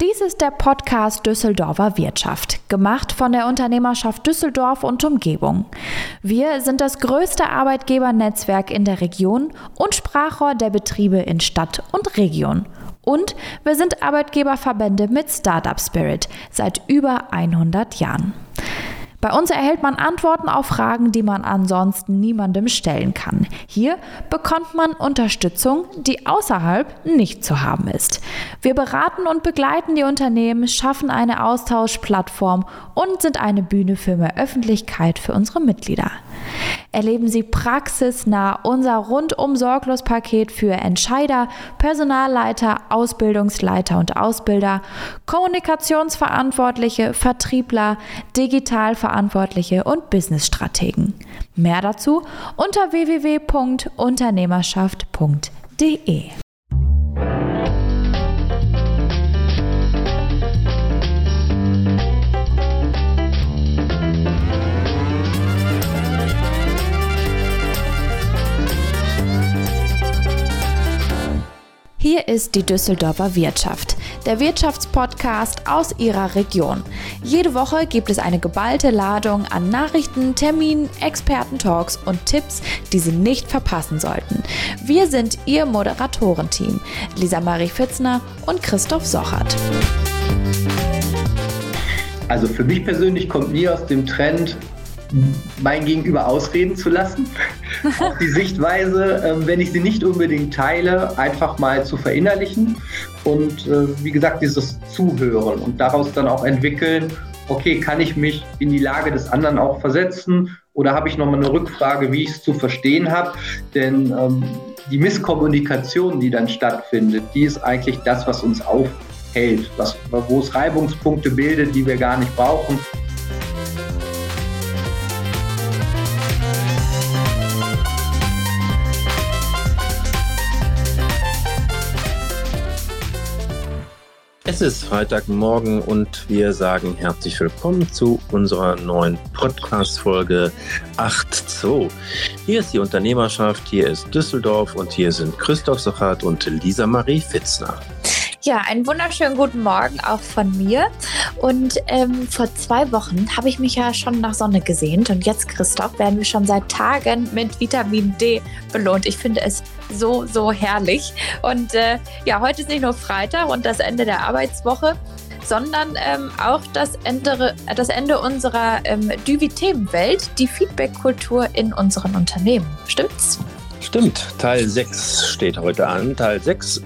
Dies ist der Podcast Düsseldorfer Wirtschaft, gemacht von der Unternehmerschaft Düsseldorf und Umgebung. Wir sind das größte Arbeitgebernetzwerk in der Region und Sprachrohr der Betriebe in Stadt und Region. Und wir sind Arbeitgeberverbände mit Startup Spirit seit über 100 Jahren. Bei uns erhält man Antworten auf Fragen, die man ansonsten niemandem stellen kann. Hier bekommt man Unterstützung, die außerhalb nicht zu haben ist. Wir beraten und begleiten die Unternehmen, schaffen eine Austauschplattform und sind eine Bühne für mehr Öffentlichkeit für unsere Mitglieder. Erleben Sie praxisnah unser rundum sorglos Paket für Entscheider, Personalleiter, Ausbildungsleiter und Ausbilder, Kommunikationsverantwortliche, Vertriebler, Digitalverantwortliche und Businessstrategen. Mehr dazu unter www.unternehmerschaft.de. ist die Düsseldorfer Wirtschaft, der Wirtschaftspodcast aus Ihrer Region. Jede Woche gibt es eine geballte Ladung an Nachrichten, Terminen, Expertentalks und Tipps, die Sie nicht verpassen sollten. Wir sind Ihr Moderatorenteam, Lisa Marie Fitzner und Christoph Sochert. Also für mich persönlich kommt nie aus dem Trend, mein Gegenüber ausreden zu lassen. Auch die Sichtweise, ähm, wenn ich sie nicht unbedingt teile, einfach mal zu verinnerlichen und äh, wie gesagt, dieses Zuhören und daraus dann auch entwickeln, okay, kann ich mich in die Lage des anderen auch versetzen oder habe ich nochmal eine Rückfrage, wie ich es zu verstehen habe? Denn ähm, die Misskommunikation, die dann stattfindet, die ist eigentlich das, was uns aufhält, was, wo es Reibungspunkte bildet, die wir gar nicht brauchen. Es ist Freitagmorgen und wir sagen herzlich willkommen zu unserer neuen Podcast-Folge 8.2. Hier ist die Unternehmerschaft, hier ist Düsseldorf und hier sind Christoph Sochat und Lisa Marie Fitzner. Ja, einen wunderschönen guten Morgen auch von mir. Und ähm, vor zwei Wochen habe ich mich ja schon nach Sonne gesehnt. Und jetzt, Christoph, werden wir schon seit Tagen mit Vitamin D belohnt. Ich finde es so, so herrlich. Und äh, ja, heute ist nicht nur Freitag und das Ende der Arbeitswoche, sondern ähm, auch das Ende, das Ende unserer ähm, Düvi-Themenwelt, die Feedback-Kultur in unseren Unternehmen. Stimmt's? Stimmt, Teil 6 steht heute an. Teil 6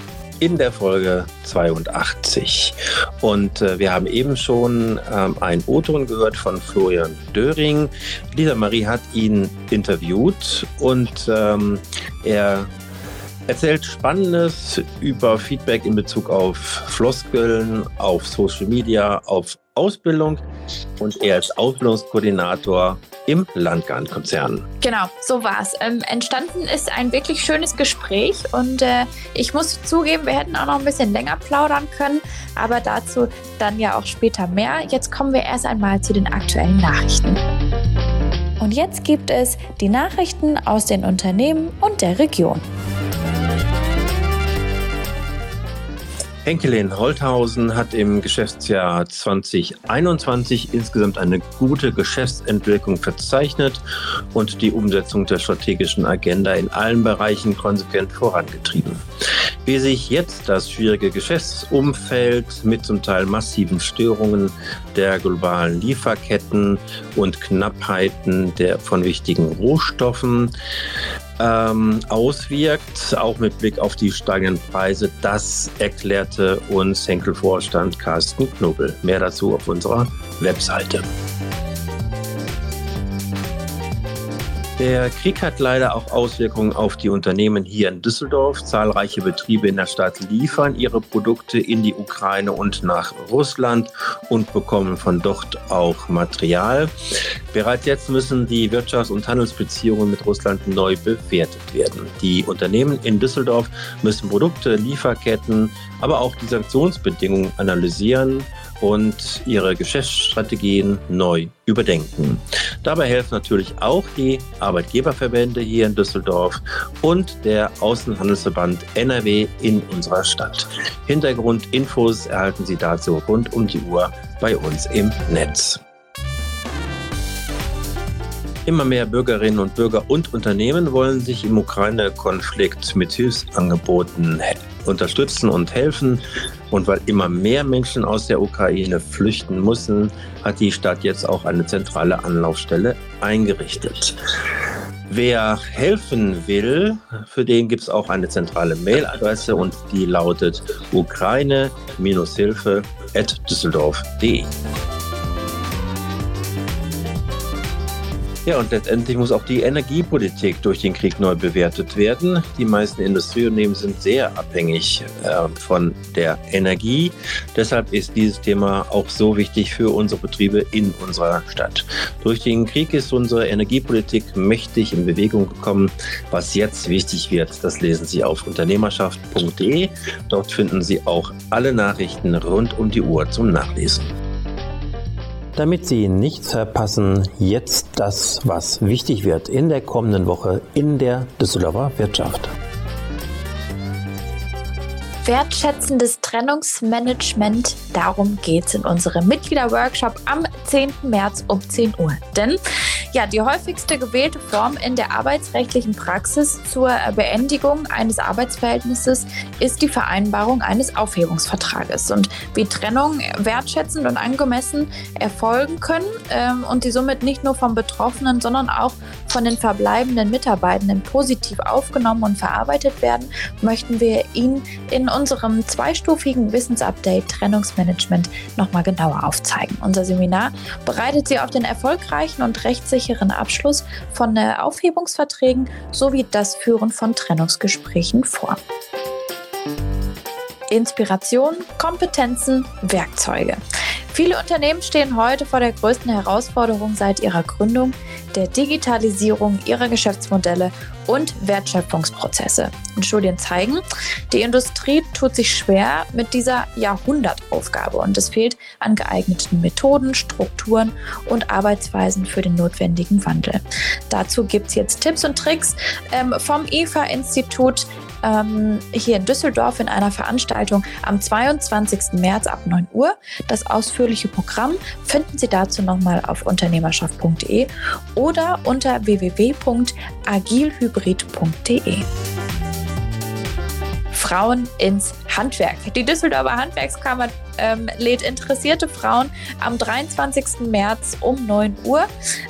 in der Folge 82. Und äh, wir haben eben schon ähm, einen O-Ton gehört von Florian Döring. Lisa Marie hat ihn interviewt und ähm, er erzählt Spannendes über Feedback in Bezug auf Floskeln, auf Social Media, auf Ausbildung und er als Ausbildungskoordinator im Landgartenkonzern. Genau, so war es. Ähm, entstanden ist ein wirklich schönes Gespräch und äh, ich muss zugeben, wir hätten auch noch ein bisschen länger plaudern können, aber dazu dann ja auch später mehr. Jetzt kommen wir erst einmal zu den aktuellen Nachrichten. Und jetzt gibt es die Nachrichten aus den Unternehmen und der Region. Henkelin Holthausen hat im Geschäftsjahr 2021 insgesamt eine gute Geschäftsentwicklung verzeichnet und die Umsetzung der strategischen Agenda in allen Bereichen konsequent vorangetrieben. Wie sich jetzt das schwierige Geschäftsumfeld mit zum Teil massiven Störungen der globalen Lieferketten und Knappheiten der von wichtigen Rohstoffen ähm, auswirkt, auch mit Blick auf die steigenden Preise. Das erklärte uns Henkel-Vorstand Carsten Knobel. Mehr dazu auf unserer Webseite. Der Krieg hat leider auch Auswirkungen auf die Unternehmen hier in Düsseldorf. Zahlreiche Betriebe in der Stadt liefern ihre Produkte in die Ukraine und nach Russland und bekommen von dort auch Material. Bereits jetzt müssen die Wirtschafts- und Handelsbeziehungen mit Russland neu bewertet werden. Die Unternehmen in Düsseldorf müssen Produkte, Lieferketten, aber auch die Sanktionsbedingungen analysieren und ihre Geschäftsstrategien neu überdenken. Dabei helfen natürlich auch die Arbeitgeberverbände hier in Düsseldorf und der Außenhandelsverband NRW in unserer Stadt. Hintergrundinfos erhalten Sie dazu rund um die Uhr bei uns im Netz. Immer mehr Bürgerinnen und Bürger und Unternehmen wollen sich im Ukraine-Konflikt mit Hilfsangeboten unterstützen und helfen. Und weil immer mehr Menschen aus der Ukraine flüchten müssen, hat die Stadt jetzt auch eine zentrale Anlaufstelle eingerichtet. Wer helfen will, für den gibt es auch eine zentrale Mailadresse und die lautet ukraine-hilfe.düsseldorf.de. Ja, und letztendlich muss auch die Energiepolitik durch den Krieg neu bewertet werden. Die meisten Industrieunternehmen sind sehr abhängig äh, von der Energie. Deshalb ist dieses Thema auch so wichtig für unsere Betriebe in unserer Stadt. Durch den Krieg ist unsere Energiepolitik mächtig in Bewegung gekommen. Was jetzt wichtig wird, das lesen Sie auf unternehmerschaft.de. Dort finden Sie auch alle Nachrichten rund um die Uhr zum Nachlesen. Damit Sie nichts verpassen, jetzt das, was wichtig wird in der kommenden Woche in der Düsseldorfer Wirtschaft. Wertschätzendes Trennungsmanagement, darum geht es in unserem Mitgliederworkshop am 10. März um 10 Uhr. Denn ja, die häufigste gewählte Form in der arbeitsrechtlichen Praxis zur Beendigung eines Arbeitsverhältnisses ist die Vereinbarung eines Aufhebungsvertrages. Und wie Trennung wertschätzend und angemessen erfolgen können ähm, und die somit nicht nur vom Betroffenen, sondern auch von den verbleibenden Mitarbeitenden positiv aufgenommen und verarbeitet werden, möchten wir Ihnen in unserem zweistufigen Wissensupdate Trennungsmanagement nochmal genauer aufzeigen. Unser Seminar bereitet Sie auf den erfolgreichen und rechtssicheren sicheren Abschluss von äh, Aufhebungsverträgen sowie das Führen von Trennungsgesprächen vor. Inspiration, Kompetenzen, Werkzeuge. Viele Unternehmen stehen heute vor der größten Herausforderung seit ihrer Gründung, der Digitalisierung ihrer Geschäftsmodelle und Wertschöpfungsprozesse. Und Studien zeigen, die Industrie tut sich schwer mit dieser Jahrhundertaufgabe und es fehlt an geeigneten Methoden, Strukturen und Arbeitsweisen für den notwendigen Wandel. Dazu gibt es jetzt Tipps und Tricks ähm, vom IFA-Institut ähm, hier in Düsseldorf in einer Veranstaltung am 22. März ab 9 Uhr. Das ausführliche Programm finden Sie dazu nochmal auf unternehmerschaft.de oder unter www.agilhybrid.de. Frauen ins Handwerk. Die Düsseldorfer Handwerkskammer ähm, lädt interessierte Frauen am 23. März um 9 Uhr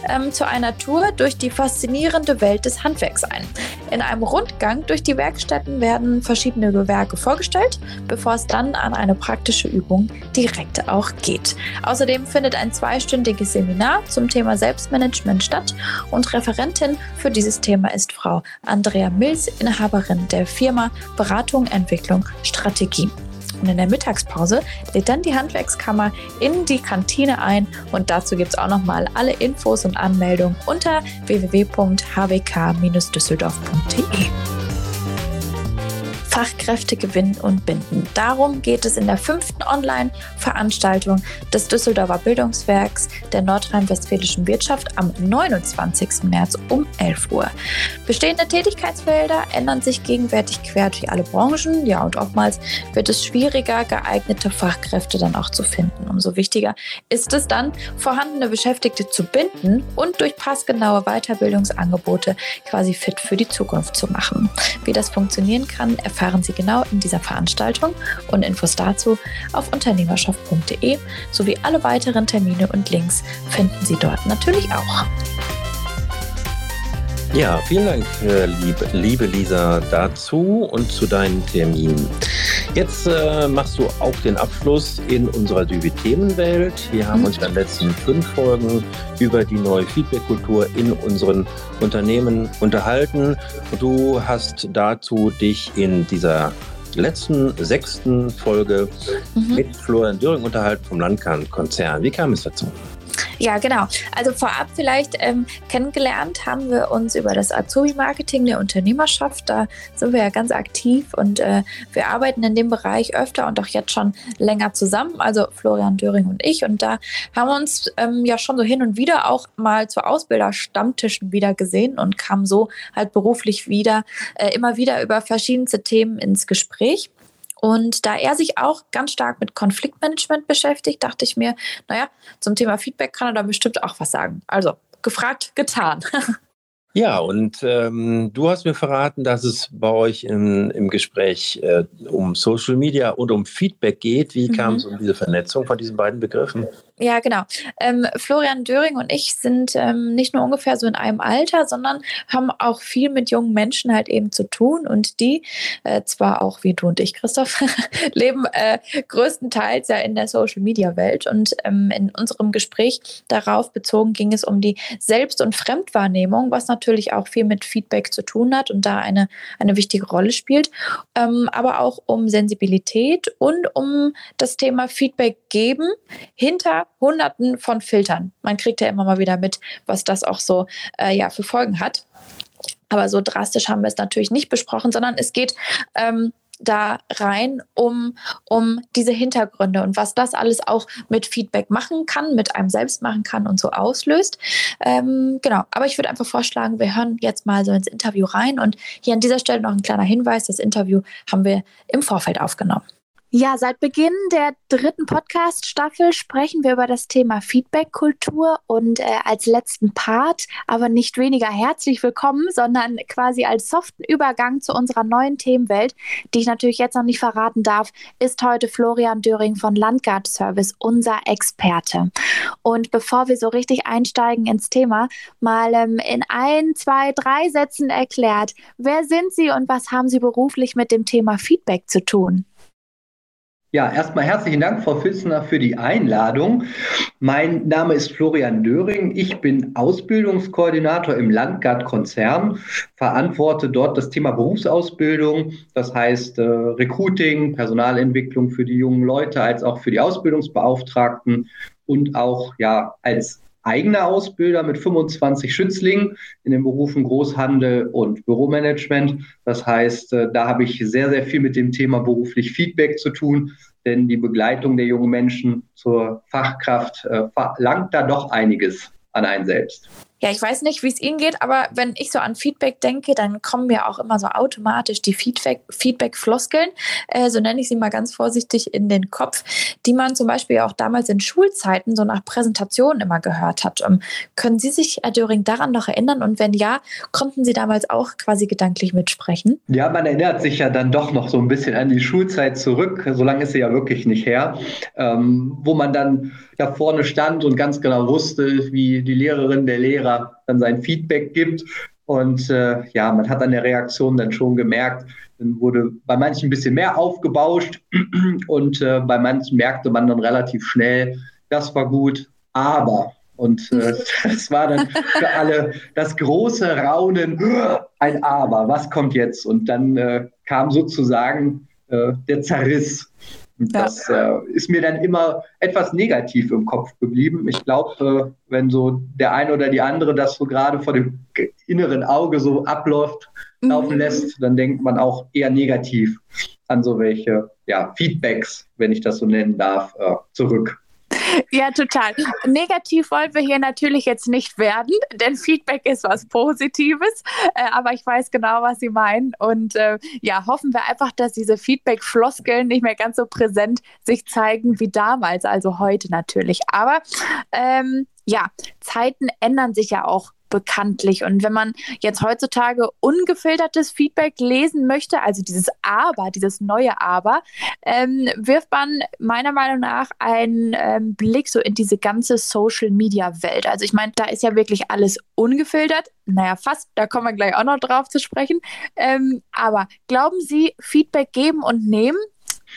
ähm, zu einer Tour durch die faszinierende Welt des Handwerks ein. In einem Rundgang durch die Werkstätten werden verschiedene Gewerke vorgestellt, bevor es dann an eine praktische Übung direkt auch geht. Außerdem findet ein zweistündiges Seminar zum Thema Selbstmanagement statt und Referentin für dieses Thema ist Frau Andrea Mills, Inhaberin der Firma Beratung, Entwicklung, Strategie. Und in der Mittagspause lädt dann die Handwerkskammer in die Kantine ein und dazu gibt es auch nochmal alle Infos und Anmeldungen unter www.hwk-düsseldorf.de. Fachkräfte gewinnen und binden. Darum geht es in der fünften Online-Veranstaltung des Düsseldorfer Bildungswerks der nordrhein-westfälischen Wirtschaft am 29. März um 11 Uhr. Bestehende Tätigkeitsfelder ändern sich gegenwärtig quer durch alle Branchen. Ja, und oftmals wird es schwieriger, geeignete Fachkräfte dann auch zu finden. Umso wichtiger ist es dann, vorhandene Beschäftigte zu binden und durch passgenaue Weiterbildungsangebote quasi fit für die Zukunft zu machen. Wie das funktionieren kann, erfahren erfahren Sie genau in dieser Veranstaltung und Infos dazu auf unternehmerschaft.de sowie alle weiteren Termine und Links finden Sie dort natürlich auch. Ja, vielen Dank, äh, liebe, liebe Lisa, dazu und zu deinen Terminen. Jetzt äh, machst du auch den Abschluss in unserer Düvi-Themenwelt. Wir haben mhm. uns in den letzten fünf Folgen über die neue Feedback-Kultur in unseren Unternehmen unterhalten. Du hast dazu dich in dieser letzten sechsten Folge mhm. mit Florian Döring unterhalten vom Landkern-Konzern. Wie kam es dazu? Ja, genau. Also vorab vielleicht ähm, kennengelernt haben wir uns über das Azubi-Marketing der Unternehmerschaft. Da sind wir ja ganz aktiv und äh, wir arbeiten in dem Bereich öfter und auch jetzt schon länger zusammen. Also Florian Döring und ich. Und da haben wir uns ähm, ja schon so hin und wieder auch mal zu Ausbilderstammtischen wieder gesehen und kamen so halt beruflich wieder äh, immer wieder über verschiedenste Themen ins Gespräch. Und da er sich auch ganz stark mit Konfliktmanagement beschäftigt, dachte ich mir, naja, zum Thema Feedback kann er da bestimmt auch was sagen. Also gefragt, getan. Ja, und ähm, du hast mir verraten, dass es bei euch in, im Gespräch äh, um Social Media und um Feedback geht. Wie mhm. kam es um diese Vernetzung von diesen beiden Begriffen? Ja, genau. Ähm, Florian Döring und ich sind ähm, nicht nur ungefähr so in einem Alter, sondern haben auch viel mit jungen Menschen halt eben zu tun. Und die, äh, zwar auch wie du und ich, Christoph, leben äh, größtenteils ja in der Social-Media-Welt. Und ähm, in unserem Gespräch darauf bezogen ging es um die Selbst- und Fremdwahrnehmung, was natürlich auch viel mit Feedback zu tun hat und da eine, eine wichtige Rolle spielt. Ähm, aber auch um Sensibilität und um das Thema Feedback geben hinter Hunderten von Filtern. Man kriegt ja immer mal wieder mit, was das auch so äh, ja, für Folgen hat. Aber so drastisch haben wir es natürlich nicht besprochen, sondern es geht ähm, da rein um, um diese Hintergründe und was das alles auch mit Feedback machen kann, mit einem selbst machen kann und so auslöst. Ähm, genau, aber ich würde einfach vorschlagen, wir hören jetzt mal so ins Interview rein und hier an dieser Stelle noch ein kleiner Hinweis, das Interview haben wir im Vorfeld aufgenommen. Ja, seit Beginn der dritten Podcast-Staffel sprechen wir über das Thema Feedback-Kultur und äh, als letzten Part, aber nicht weniger herzlich willkommen, sondern quasi als soften Übergang zu unserer neuen Themenwelt, die ich natürlich jetzt noch nicht verraten darf, ist heute Florian Döring von Landguard Service unser Experte. Und bevor wir so richtig einsteigen ins Thema, mal ähm, in ein, zwei, drei Sätzen erklärt, wer sind Sie und was haben Sie beruflich mit dem Thema Feedback zu tun? Ja, erstmal herzlichen Dank, Frau Fissner, für die Einladung. Mein Name ist Florian Döring. Ich bin Ausbildungskoordinator im Landgard-Konzern, verantworte dort das Thema Berufsausbildung, das heißt äh, Recruiting, Personalentwicklung für die jungen Leute, als auch für die Ausbildungsbeauftragten und auch ja als eigener Ausbilder mit 25 Schützlingen in den Berufen Großhandel und Büromanagement. Das heißt, äh, da habe ich sehr, sehr viel mit dem Thema beruflich Feedback zu tun, denn die Begleitung der jungen Menschen zur Fachkraft äh, verlangt da doch einiges an einen selbst. Ja, ich weiß nicht, wie es Ihnen geht, aber wenn ich so an Feedback denke, dann kommen mir auch immer so automatisch die Feedback-Floskeln, äh, so nenne ich sie mal ganz vorsichtig, in den Kopf, die man zum Beispiel auch damals in Schulzeiten so nach Präsentationen immer gehört hat. Ähm, können Sie sich, Herr Döring, daran noch erinnern? Und wenn ja, konnten Sie damals auch quasi gedanklich mitsprechen? Ja, man erinnert sich ja dann doch noch so ein bisschen an die Schulzeit zurück. So lange ist sie ja wirklich nicht her, ähm, wo man dann da vorne stand und ganz genau wusste, wie die Lehrerin, der Lehrer dann sein Feedback gibt. Und äh, ja, man hat an der Reaktion dann schon gemerkt, dann wurde bei manchen ein bisschen mehr aufgebauscht und äh, bei manchen merkte man dann relativ schnell, das war gut, aber. Und äh, das war dann für alle das große Raunen, ein Aber, was kommt jetzt? Und dann äh, kam sozusagen äh, der Zerriss. Das äh, ist mir dann immer etwas negativ im Kopf geblieben. Ich glaube, äh, wenn so der eine oder die andere das so gerade vor dem inneren Auge so abläuft, mhm. laufen lässt, dann denkt man auch eher negativ an so welche ja, Feedbacks, wenn ich das so nennen darf, äh, zurück. Ja, total. Negativ wollen wir hier natürlich jetzt nicht werden, denn Feedback ist was Positives. Äh, aber ich weiß genau, was Sie meinen. Und äh, ja, hoffen wir einfach, dass diese Feedback-Floskeln nicht mehr ganz so präsent sich zeigen wie damals, also heute natürlich. Aber ähm, ja, Zeiten ändern sich ja auch bekanntlich. Und wenn man jetzt heutzutage ungefiltertes Feedback lesen möchte, also dieses Aber, dieses neue Aber, ähm, wirft man meiner Meinung nach einen ähm, Blick so in diese ganze Social-Media-Welt. Also ich meine, da ist ja wirklich alles ungefiltert. Naja, fast, da kommen wir gleich auch noch drauf zu sprechen. Ähm, aber glauben Sie, Feedback geben und nehmen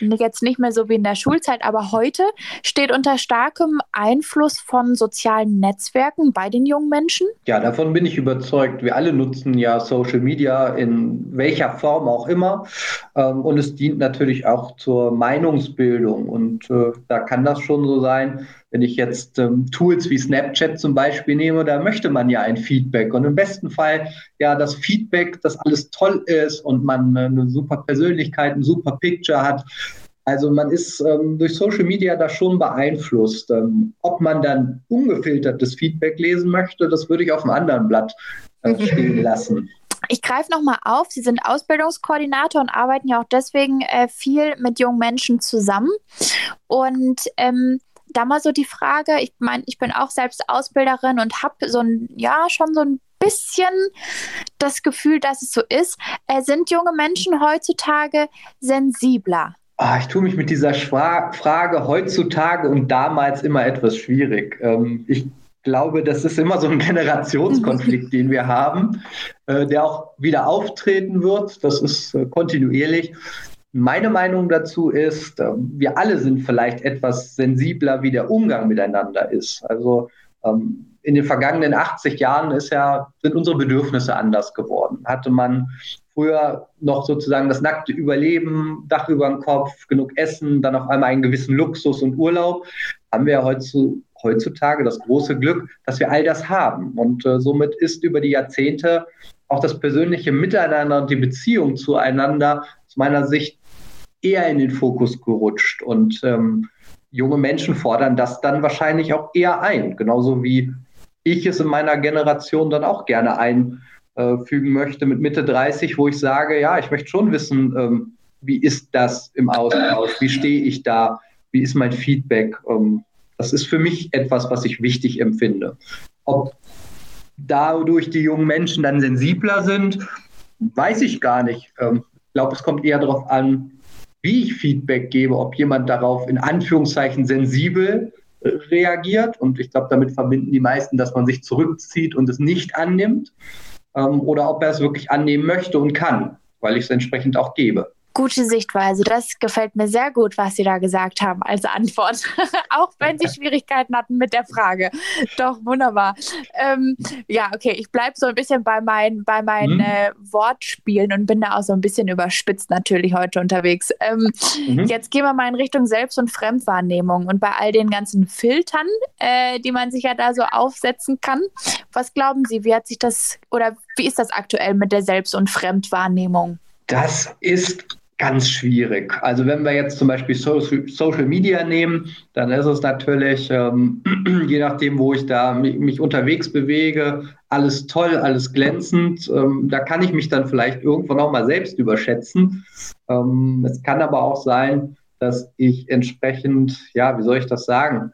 jetzt nicht mehr so wie in der Schulzeit, aber heute steht unter starkem Einfluss von sozialen Netzwerken bei den jungen Menschen? Ja, davon bin ich überzeugt. Wir alle nutzen ja Social Media in welcher Form auch immer. Ähm, und es dient natürlich auch zur Meinungsbildung. Und äh, da kann das schon so sein, wenn ich jetzt ähm, Tools wie Snapchat zum Beispiel nehme, da möchte man ja ein Feedback. Und im besten Fall ja das Feedback, dass alles toll ist und man äh, eine super Persönlichkeit, ein super Picture hat. Also man ist ähm, durch Social Media da schon beeinflusst. Ähm, ob man dann ungefiltertes Feedback lesen möchte, das würde ich auf einem anderen Blatt äh, stehen lassen. Ich greife nochmal auf, Sie sind Ausbildungskoordinator und arbeiten ja auch deswegen äh, viel mit jungen Menschen zusammen. Und ähm, da mal so die Frage, ich meine, ich bin auch selbst Ausbilderin und habe so ein, ja, schon so ein bisschen das Gefühl, dass es so ist. Äh, sind junge Menschen heutzutage sensibler? Ah, ich tue mich mit dieser Schwa Frage heutzutage und damals immer etwas schwierig. Ähm, ich glaube, das ist immer so ein Generationskonflikt, den wir haben, äh, der auch wieder auftreten wird. Das ist äh, kontinuierlich. Meine Meinung dazu ist, ähm, wir alle sind vielleicht etwas sensibler, wie der Umgang miteinander ist. Also ähm, in den vergangenen 80 Jahren ist ja, sind unsere Bedürfnisse anders geworden. Hatte man früher noch sozusagen das nackte Überleben, Dach über dem Kopf, genug Essen, dann auf einmal einen gewissen Luxus und Urlaub, haben wir heutzutage das große Glück, dass wir all das haben. Und äh, somit ist über die Jahrzehnte auch das persönliche Miteinander und die Beziehung zueinander aus meiner Sicht eher in den Fokus gerutscht. Und ähm, junge Menschen fordern das dann wahrscheinlich auch eher ein, genauso wie ich es in meiner Generation dann auch gerne einfügen möchte mit Mitte 30, wo ich sage, ja, ich möchte schon wissen, ähm, wie ist das im Austausch, wie stehe ich da, wie ist mein Feedback. Ähm, das ist für mich etwas, was ich wichtig empfinde. Ob dadurch die jungen Menschen dann sensibler sind, weiß ich gar nicht. Ähm, ich glaube, es kommt eher darauf an, wie ich Feedback gebe, ob jemand darauf in Anführungszeichen sensibel äh, reagiert. Und ich glaube, damit verbinden die meisten, dass man sich zurückzieht und es nicht annimmt. Ähm, oder ob er es wirklich annehmen möchte und kann, weil ich es entsprechend auch gebe gute Sichtweise. Das gefällt mir sehr gut, was Sie da gesagt haben als Antwort. Auch wenn Sie Schwierigkeiten hatten mit der Frage. Doch, wunderbar. Ähm, ja, okay, ich bleibe so ein bisschen bei, mein, bei meinen mhm. äh, Wortspielen und bin da auch so ein bisschen überspitzt natürlich heute unterwegs. Ähm, mhm. Jetzt gehen wir mal in Richtung Selbst- und Fremdwahrnehmung und bei all den ganzen Filtern, äh, die man sich ja da so aufsetzen kann. Was glauben Sie, wie hat sich das oder wie ist das aktuell mit der Selbst- und Fremdwahrnehmung? Das ist ganz schwierig. Also wenn wir jetzt zum Beispiel Social Media nehmen, dann ist es natürlich, ähm, je nachdem, wo ich da mich, mich, unterwegs bewege, alles toll, alles glänzend. Ähm, da kann ich mich dann vielleicht irgendwann auch mal selbst überschätzen. Ähm, es kann aber auch sein, dass ich entsprechend, ja, wie soll ich das sagen?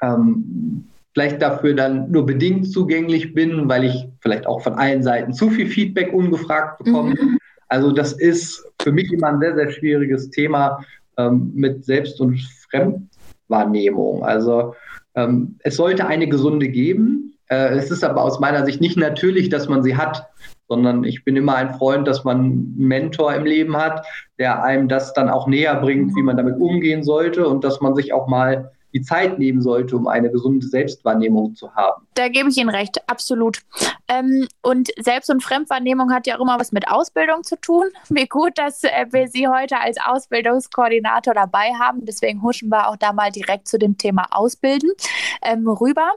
Ähm, vielleicht dafür dann nur bedingt zugänglich bin, weil ich vielleicht auch von allen Seiten zu viel Feedback ungefragt bekomme. Mhm. Also das ist für mich immer ein sehr, sehr schwieriges Thema ähm, mit Selbst- und Fremdwahrnehmung. Also ähm, es sollte eine gesunde geben. Äh, es ist aber aus meiner Sicht nicht natürlich, dass man sie hat, sondern ich bin immer ein Freund, dass man einen Mentor im Leben hat, der einem das dann auch näher bringt, wie man damit umgehen sollte und dass man sich auch mal die Zeit nehmen sollte, um eine gesunde Selbstwahrnehmung zu haben. Da gebe ich Ihnen recht, absolut. Ähm, und Selbst- und Fremdwahrnehmung hat ja auch immer was mit Ausbildung zu tun. Wie gut, dass äh, wir Sie heute als Ausbildungskoordinator dabei haben. Deswegen huschen wir auch da mal direkt zu dem Thema Ausbilden ähm, rüber.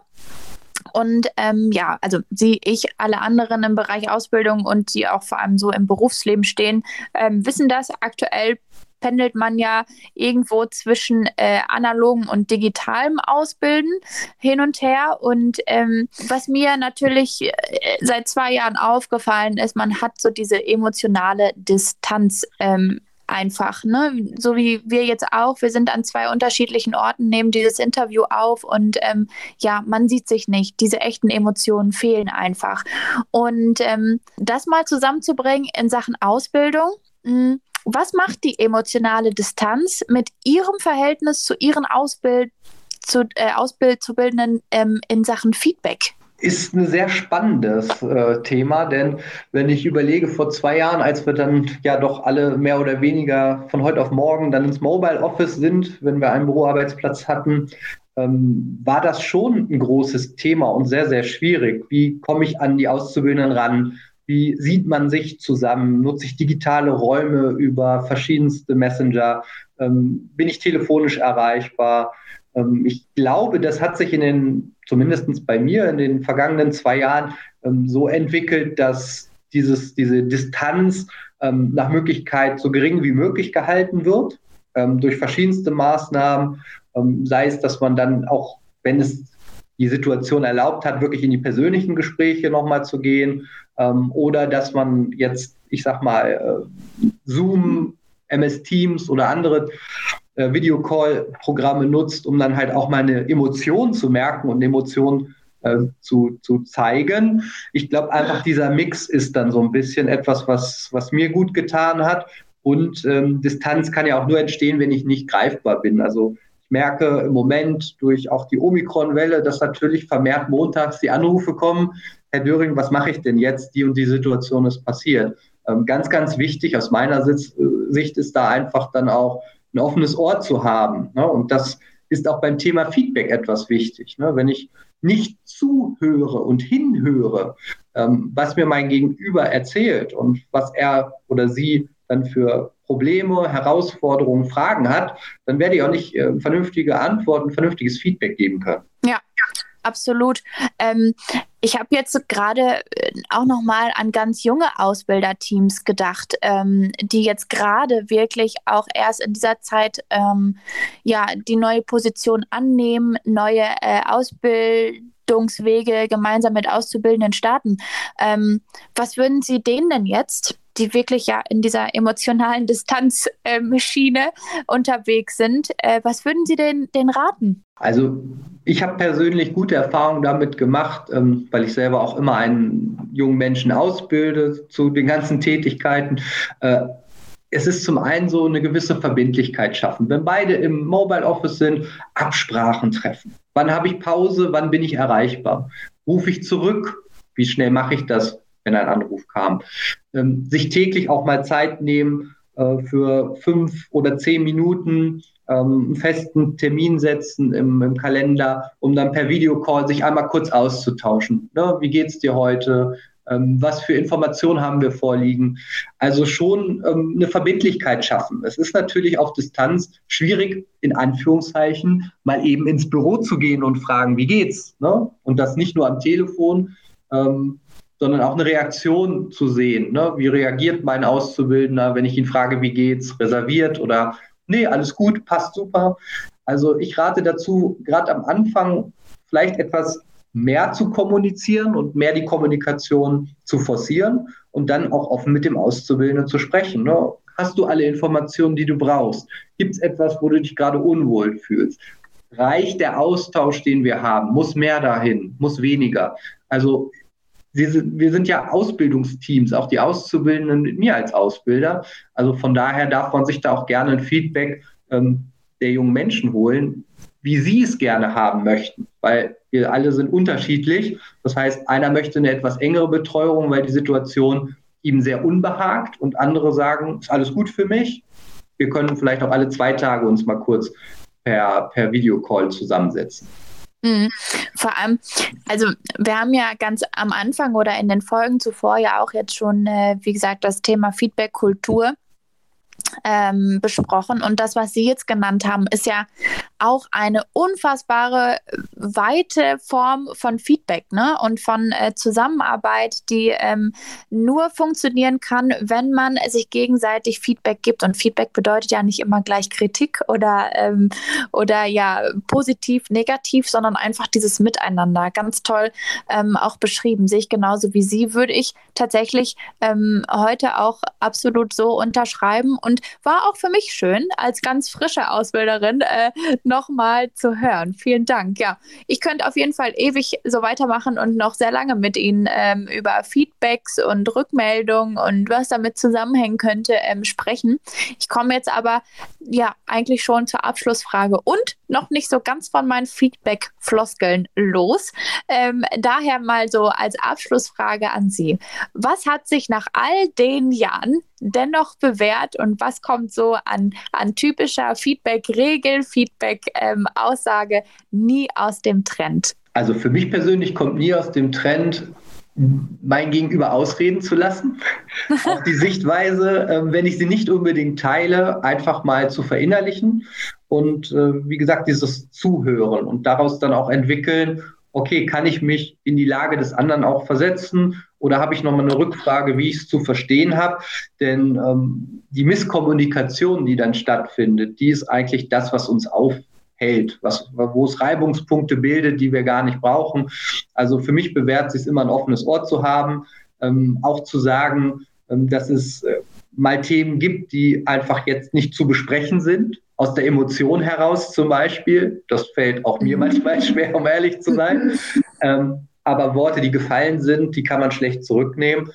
Und ähm, ja, also Sie, ich, alle anderen im Bereich Ausbildung und die auch vor allem so im Berufsleben stehen, ähm, wissen das. Aktuell pendelt man ja irgendwo zwischen äh, analogem und digitalem Ausbilden hin und her. Und ähm, was mir natürlich äh, seit zwei Jahren aufgefallen ist, man hat so diese emotionale Distanz. Ähm, einfach, ne? So wie wir jetzt auch. Wir sind an zwei unterschiedlichen Orten, nehmen dieses Interview auf und ähm, ja, man sieht sich nicht. Diese echten Emotionen fehlen einfach. Und ähm, das mal zusammenzubringen in Sachen Ausbildung, mh, hm, was macht die emotionale Distanz mit Ihrem Verhältnis zu Ihren Ausbild, zu, äh, Auszubildenden ähm, in Sachen Feedback? ist ein sehr spannendes äh, Thema, denn wenn ich überlege, vor zwei Jahren, als wir dann ja doch alle mehr oder weniger von heute auf morgen dann ins Mobile Office sind, wenn wir einen Büroarbeitsplatz hatten, ähm, war das schon ein großes Thema und sehr, sehr schwierig. Wie komme ich an die Auszubildenden ran? Wie sieht man sich zusammen? Nutze ich digitale Räume über verschiedenste Messenger? Ähm, bin ich telefonisch erreichbar? Ähm, ich glaube, das hat sich in den, zumindest bei mir, in den vergangenen zwei Jahren ähm, so entwickelt, dass dieses, diese Distanz ähm, nach Möglichkeit so gering wie möglich gehalten wird durch verschiedenste Maßnahmen, sei es, dass man dann auch, wenn es die Situation erlaubt hat, wirklich in die persönlichen Gespräche nochmal zu gehen oder dass man jetzt, ich sag mal, äh, Zoom, MS Teams oder andere äh, Videocall-Programme nutzt, um dann halt auch mal eine Emotion zu merken und Emotionen äh, zu, zu zeigen. Ich glaube einfach, dieser Mix ist dann so ein bisschen etwas, was, was mir gut getan hat. Und ähm, Distanz kann ja auch nur entstehen, wenn ich nicht greifbar bin. Also ich merke im Moment durch auch die Omikron-Welle, dass natürlich vermehrt montags die Anrufe kommen. Herr Döring, was mache ich denn jetzt? Die und die Situation ist passiert. Ähm, ganz, ganz wichtig aus meiner Sicht, äh, Sicht ist da einfach dann auch ein offenes Ohr zu haben. Ne? Und das ist auch beim Thema Feedback etwas wichtig. Ne? Wenn ich nicht zuhöre und hinhöre, ähm, was mir mein Gegenüber erzählt und was er oder sie dann für Probleme, Herausforderungen, Fragen hat, dann werde ich auch nicht äh, vernünftige Antworten, vernünftiges Feedback geben können. Ja, absolut. Ähm, ich habe jetzt gerade äh, auch noch mal an ganz junge Ausbilderteams gedacht, ähm, die jetzt gerade wirklich auch erst in dieser Zeit ähm, ja die neue Position annehmen, neue äh, Ausbildungswege gemeinsam mit Auszubildenden starten. Ähm, was würden Sie denen denn jetzt die wirklich ja in dieser emotionalen Distanzschiene äh, unterwegs sind. Äh, was würden Sie denn, denn raten? Also ich habe persönlich gute Erfahrungen damit gemacht, ähm, weil ich selber auch immer einen jungen Menschen ausbilde zu den ganzen Tätigkeiten. Äh, es ist zum einen so eine gewisse Verbindlichkeit schaffen. Wenn beide im Mobile Office sind, Absprachen treffen. Wann habe ich Pause? Wann bin ich erreichbar? Rufe ich zurück? Wie schnell mache ich das? Wenn ein Anruf kam. Ähm, sich täglich auch mal Zeit nehmen äh, für fünf oder zehn Minuten, ähm, einen festen Termin setzen im, im, Kalender, um dann per Videocall sich einmal kurz auszutauschen. Ne? Wie geht's dir heute? Ähm, was für Informationen haben wir vorliegen? Also schon ähm, eine Verbindlichkeit schaffen. Es ist natürlich auf Distanz schwierig, in Anführungszeichen, mal eben ins Büro zu gehen und fragen, wie geht's? Ne? Und das nicht nur am Telefon. Ähm, sondern auch eine Reaktion zu sehen. Ne? Wie reagiert mein Auszubildender, wenn ich ihn frage, wie geht's, reserviert oder nee, alles gut, passt super. Also ich rate dazu, gerade am Anfang vielleicht etwas mehr zu kommunizieren und mehr die Kommunikation zu forcieren und dann auch offen mit dem Auszubildenden zu sprechen. Ne? Hast du alle Informationen, die du brauchst? Gibt es etwas, wo du dich gerade unwohl fühlst? Reicht der Austausch, den wir haben? Muss mehr dahin? Muss weniger? Also sind, wir sind ja Ausbildungsteams, auch die Auszubildenden mit mir als Ausbilder. Also von daher darf man sich da auch gerne ein Feedback ähm, der jungen Menschen holen, wie sie es gerne haben möchten, weil wir alle sind unterschiedlich. Das heißt, einer möchte eine etwas engere Betreuung, weil die Situation ihm sehr unbehagt und andere sagen, ist alles gut für mich. Wir können vielleicht auch alle zwei Tage uns mal kurz per, per Videocall zusammensetzen. Mhm. Vor allem, also wir haben ja ganz am Anfang oder in den Folgen zuvor ja auch jetzt schon, äh, wie gesagt, das Thema Feedback-Kultur ähm, besprochen. Und das, was Sie jetzt genannt haben, ist ja auch eine unfassbare weite Form von Feedback ne? und von äh, Zusammenarbeit, die ähm, nur funktionieren kann, wenn man sich gegenseitig Feedback gibt. Und Feedback bedeutet ja nicht immer gleich Kritik oder, ähm, oder ja positiv, negativ, sondern einfach dieses Miteinander. Ganz toll ähm, auch beschrieben. Sehe ich genauso wie Sie, würde ich tatsächlich ähm, heute auch absolut so unterschreiben und war auch für mich schön, als ganz frische Ausbilderin äh, nochmal zu hören. Vielen Dank. Ja, ich könnte auf jeden Fall ewig so weitermachen und noch sehr lange mit Ihnen ähm, über Feedbacks und Rückmeldungen und was damit zusammenhängen könnte ähm, sprechen. Ich komme jetzt aber ja eigentlich schon zur Abschlussfrage und noch nicht so ganz von meinen Feedback-Floskeln los. Ähm, daher mal so als Abschlussfrage an Sie. Was hat sich nach all den Jahren dennoch bewährt und was kommt so an, an typischer Feedback-Regel, Feedback-Aussage ähm, nie aus dem Trend? Also für mich persönlich kommt nie aus dem Trend, mein Gegenüber ausreden zu lassen. Auch die Sichtweise, äh, wenn ich sie nicht unbedingt teile, einfach mal zu verinnerlichen und äh, wie gesagt, dieses Zuhören und daraus dann auch entwickeln, okay, kann ich mich in die Lage des anderen auch versetzen oder habe ich nochmal eine Rückfrage, wie ich es zu verstehen habe? Denn ähm, die Misskommunikation, die dann stattfindet, die ist eigentlich das, was uns aufhält, was, wo es Reibungspunkte bildet, die wir gar nicht brauchen. Also für mich bewährt es sich immer ein offenes Ohr zu haben, ähm, auch zu sagen, ähm, dass es äh, mal Themen gibt, die einfach jetzt nicht zu besprechen sind, aus der Emotion heraus zum Beispiel. Das fällt auch mir mhm. manchmal schwer, um ehrlich zu sein. Ähm, aber Worte, die gefallen sind, die kann man schlecht zurücknehmen.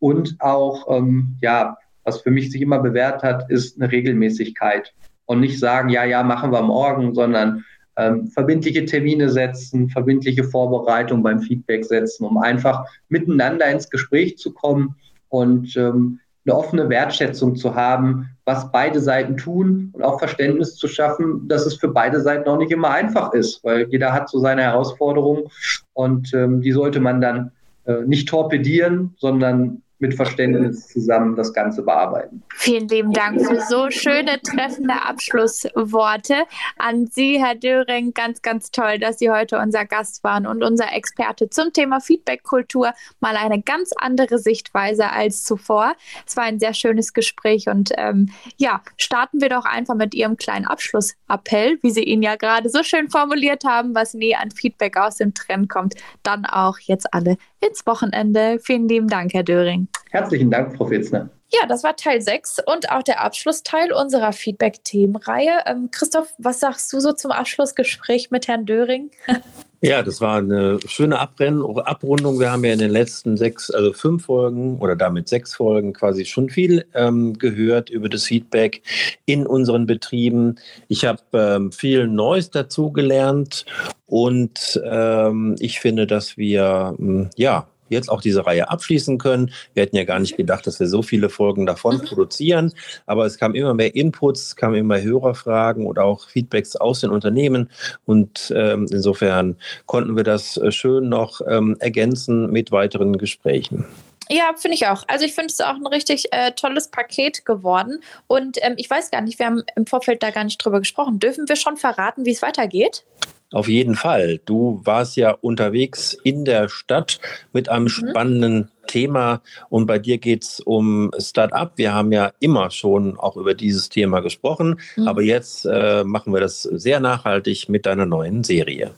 Und auch, ähm, ja, was für mich sich immer bewährt hat, ist eine Regelmäßigkeit. Und nicht sagen, ja, ja, machen wir morgen, sondern ähm, verbindliche Termine setzen, verbindliche Vorbereitung beim Feedback setzen, um einfach miteinander ins Gespräch zu kommen und ähm, eine offene Wertschätzung zu haben, was beide Seiten tun und auch Verständnis zu schaffen, dass es für beide Seiten auch nicht immer einfach ist, weil jeder hat so seine Herausforderungen und ähm, die sollte man dann äh, nicht torpedieren, sondern mit Verständnis zusammen das Ganze bearbeiten. Vielen lieben Dank für so schöne, treffende Abschlussworte an Sie, Herr Döring. Ganz, ganz toll, dass Sie heute unser Gast waren und unser Experte zum Thema Feedback-Kultur. Mal eine ganz andere Sichtweise als zuvor. Es war ein sehr schönes Gespräch und ähm, ja, starten wir doch einfach mit Ihrem kleinen Abschlussappell, wie Sie ihn ja gerade so schön formuliert haben, was nie an Feedback aus dem Trend kommt, dann auch jetzt alle ins Wochenende. Vielen lieben Dank, Herr Döring. Herzlichen Dank, Frau Witzner. Ja, das war Teil 6 und auch der Abschlussteil unserer Feedback-Themenreihe. Ähm, Christoph, was sagst du so zum Abschlussgespräch mit Herrn Döring? Ja, das war eine schöne Abrundung. Wir haben ja in den letzten sechs, also fünf Folgen oder damit sechs Folgen quasi schon viel ähm, gehört über das Feedback in unseren Betrieben. Ich habe ähm, viel Neues dazugelernt und ähm, ich finde, dass wir hm, ja jetzt auch diese Reihe abschließen können. Wir hätten ja gar nicht gedacht, dass wir so viele Folgen davon mhm. produzieren, aber es kamen immer mehr Inputs, es kamen immer Hörerfragen oder auch Feedbacks aus den Unternehmen und ähm, insofern konnten wir das äh, schön noch ähm, ergänzen mit weiteren Gesprächen. Ja, finde ich auch. Also ich finde es auch ein richtig äh, tolles Paket geworden. Und ähm, ich weiß gar nicht, wir haben im Vorfeld da gar nicht drüber gesprochen. Dürfen wir schon verraten, wie es weitergeht? Auf jeden Fall. Du warst ja unterwegs in der Stadt mit einem mhm. spannenden Thema und bei dir geht es um Start-up. Wir haben ja immer schon auch über dieses Thema gesprochen, mhm. aber jetzt äh, machen wir das sehr nachhaltig mit deiner neuen Serie.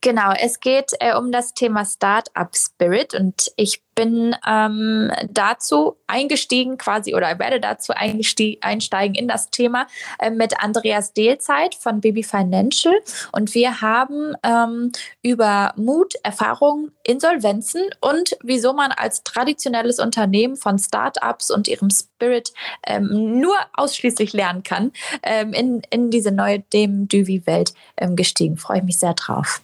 Genau, es geht äh, um das Thema Startup Spirit und ich bin ähm, dazu eingestiegen quasi oder werde dazu einsteigen in das Thema äh, mit Andreas Dehlzeit von Baby Financial und wir haben ähm, über Mut, Erfahrungen, Insolvenzen und wieso man als traditionelles Unternehmen von Startups und ihrem Spirit ähm, nur ausschließlich lernen kann, ähm, in, in diese neue dem Düvi-Welt ähm, gestiegen. Freue ich mich sehr drauf.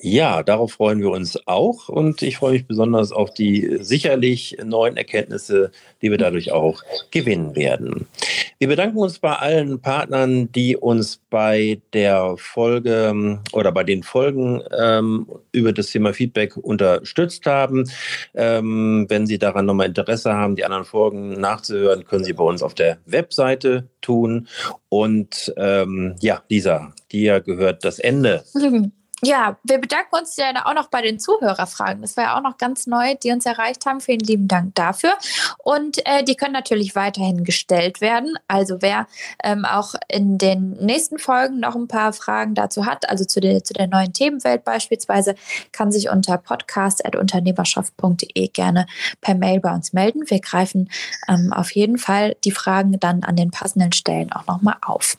Ja, darauf freuen wir uns auch und ich freue mich besonders auf die sicherlich neuen Erkenntnisse, die wir dadurch auch gewinnen werden. Wir bedanken uns bei allen Partnern, die uns bei der Folge ähm, oder bei den Folgen ähm, über das Thema Feedback unterstützt haben. Ähm, wenn Sie daran nochmal Interesse haben, die anderen Folgen nachzuhören, können Sie bei uns auf der Webseite tun. Und ähm, ja, Lisa, dir gehört das Ende. ja, wir bedanken uns ja auch noch bei den Zuhörerfragen. Das war ja auch noch ganz neu, die uns erreicht haben. Vielen lieben Dank dafür. Und äh, die können natürlich weiterhin gestellt werden. Also wer ähm, auch in den nächsten Folgen noch ein paar Fragen dazu hat, also zu der, zu der neuen Themenwelt beispielsweise, kann sich unter podcast.unternehmerschaft.de gerne per Mail bei uns melden. Wir greifen ähm, auf jeden Fall die Fragen dann an den passenden Stellen auch nochmal auf.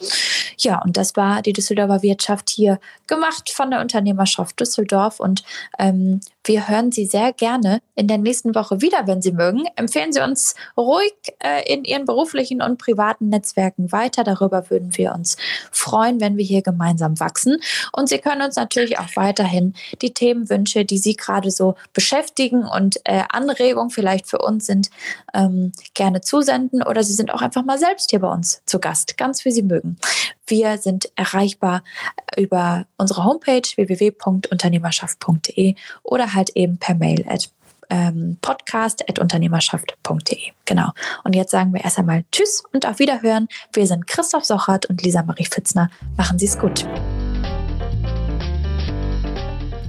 Ja, und das war die Düsseldorfer Wirtschaft hier gemacht von der Unternehmerschaft Düsseldorf und ähm, wir hören Sie sehr gerne in der nächsten Woche wieder, wenn Sie mögen. Empfehlen Sie uns ruhig äh, in Ihren beruflichen und privaten Netzwerken weiter. Darüber würden wir uns freuen, wenn wir hier gemeinsam wachsen. Und Sie können uns natürlich auch weiterhin die Themenwünsche, die Sie gerade so beschäftigen und äh, Anregungen vielleicht für uns sind, ähm, gerne zusenden. Oder Sie sind auch einfach mal selbst hier bei uns zu Gast, ganz wie Sie mögen. Wir sind erreichbar über unsere Homepage www.unternehmerschaft.de oder halt eben per Mail at ähm, podcast.unternehmerschaft.de. Genau. Und jetzt sagen wir erst einmal Tschüss und auf Wiederhören. Wir sind Christoph Sochert und Lisa Marie Fitzner. Machen Sie es gut.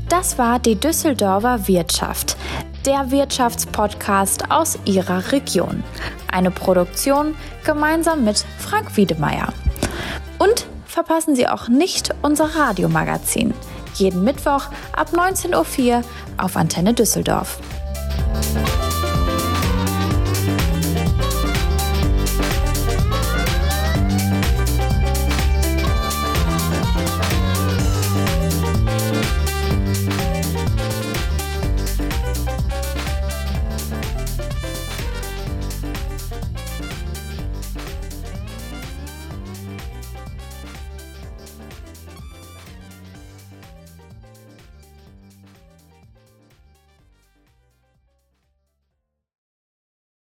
Das war die Düsseldorfer Wirtschaft, der Wirtschaftspodcast aus Ihrer Region. Eine Produktion gemeinsam mit Frank Wiedemeyer. Und verpassen Sie auch nicht unser Radiomagazin. Jeden Mittwoch ab 19.04 Uhr auf Antenne Düsseldorf.